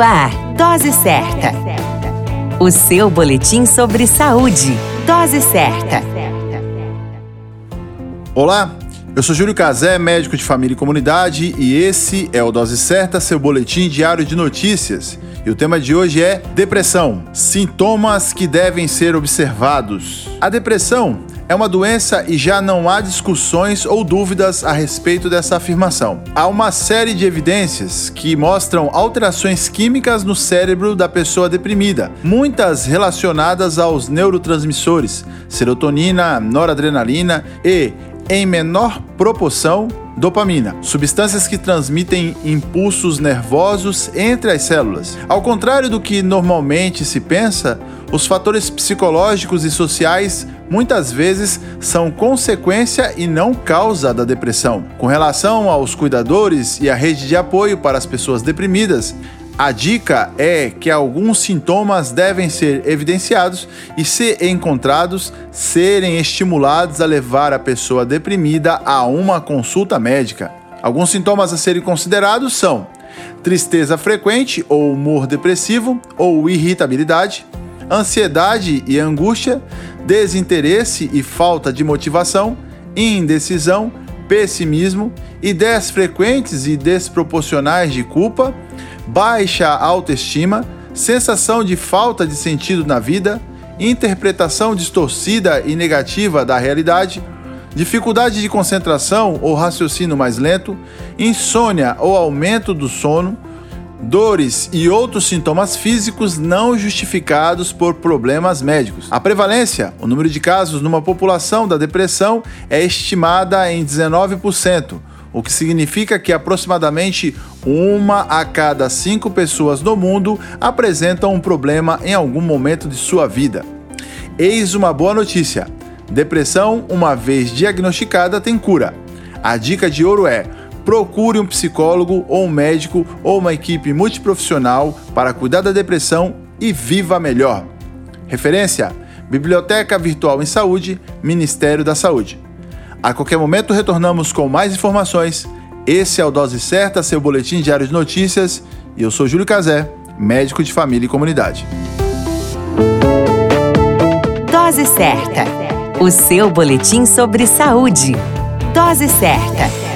Ar, Dose Certa. O seu boletim sobre saúde. Dose Certa. Olá, eu sou Júlio Cazé, médico de família e comunidade, e esse é o Dose Certa, seu boletim diário de notícias. E o tema de hoje é depressão, sintomas que devem ser observados. A depressão é uma doença e já não há discussões ou dúvidas a respeito dessa afirmação. Há uma série de evidências que mostram alterações químicas no cérebro da pessoa deprimida, muitas relacionadas aos neurotransmissores, serotonina, noradrenalina e, em menor proporção, dopamina, substâncias que transmitem impulsos nervosos entre as células. Ao contrário do que normalmente se pensa, os fatores psicológicos e sociais muitas vezes são consequência e não causa da depressão. Com relação aos cuidadores e a rede de apoio para as pessoas deprimidas, a dica é que alguns sintomas devem ser evidenciados e, se encontrados, serem estimulados a levar a pessoa deprimida a uma consulta médica. Alguns sintomas a serem considerados são tristeza frequente ou humor depressivo ou irritabilidade, ansiedade e angústia, desinteresse e falta de motivação, indecisão, pessimismo, ideias frequentes e desproporcionais de culpa, baixa autoestima, sensação de falta de sentido na vida, interpretação distorcida e negativa da realidade, dificuldade de concentração ou raciocínio mais lento, insônia ou aumento do sono dores e outros sintomas físicos não justificados por problemas médicos. A prevalência, o número de casos numa população da depressão, é estimada em 19%, o que significa que aproximadamente uma a cada cinco pessoas no mundo apresentam um problema em algum momento de sua vida. Eis uma boa notícia: depressão, uma vez diagnosticada, tem cura. A dica de ouro é procure um psicólogo ou um médico ou uma equipe multiprofissional para cuidar da depressão e viva melhor. Referência: Biblioteca Virtual em Saúde, Ministério da Saúde. A qualquer momento retornamos com mais informações. Esse é o Dose Certa, seu boletim diário de notícias, e eu sou Júlio Cazé, médico de família e comunidade. Dose Certa, o seu boletim sobre saúde. Dose Certa.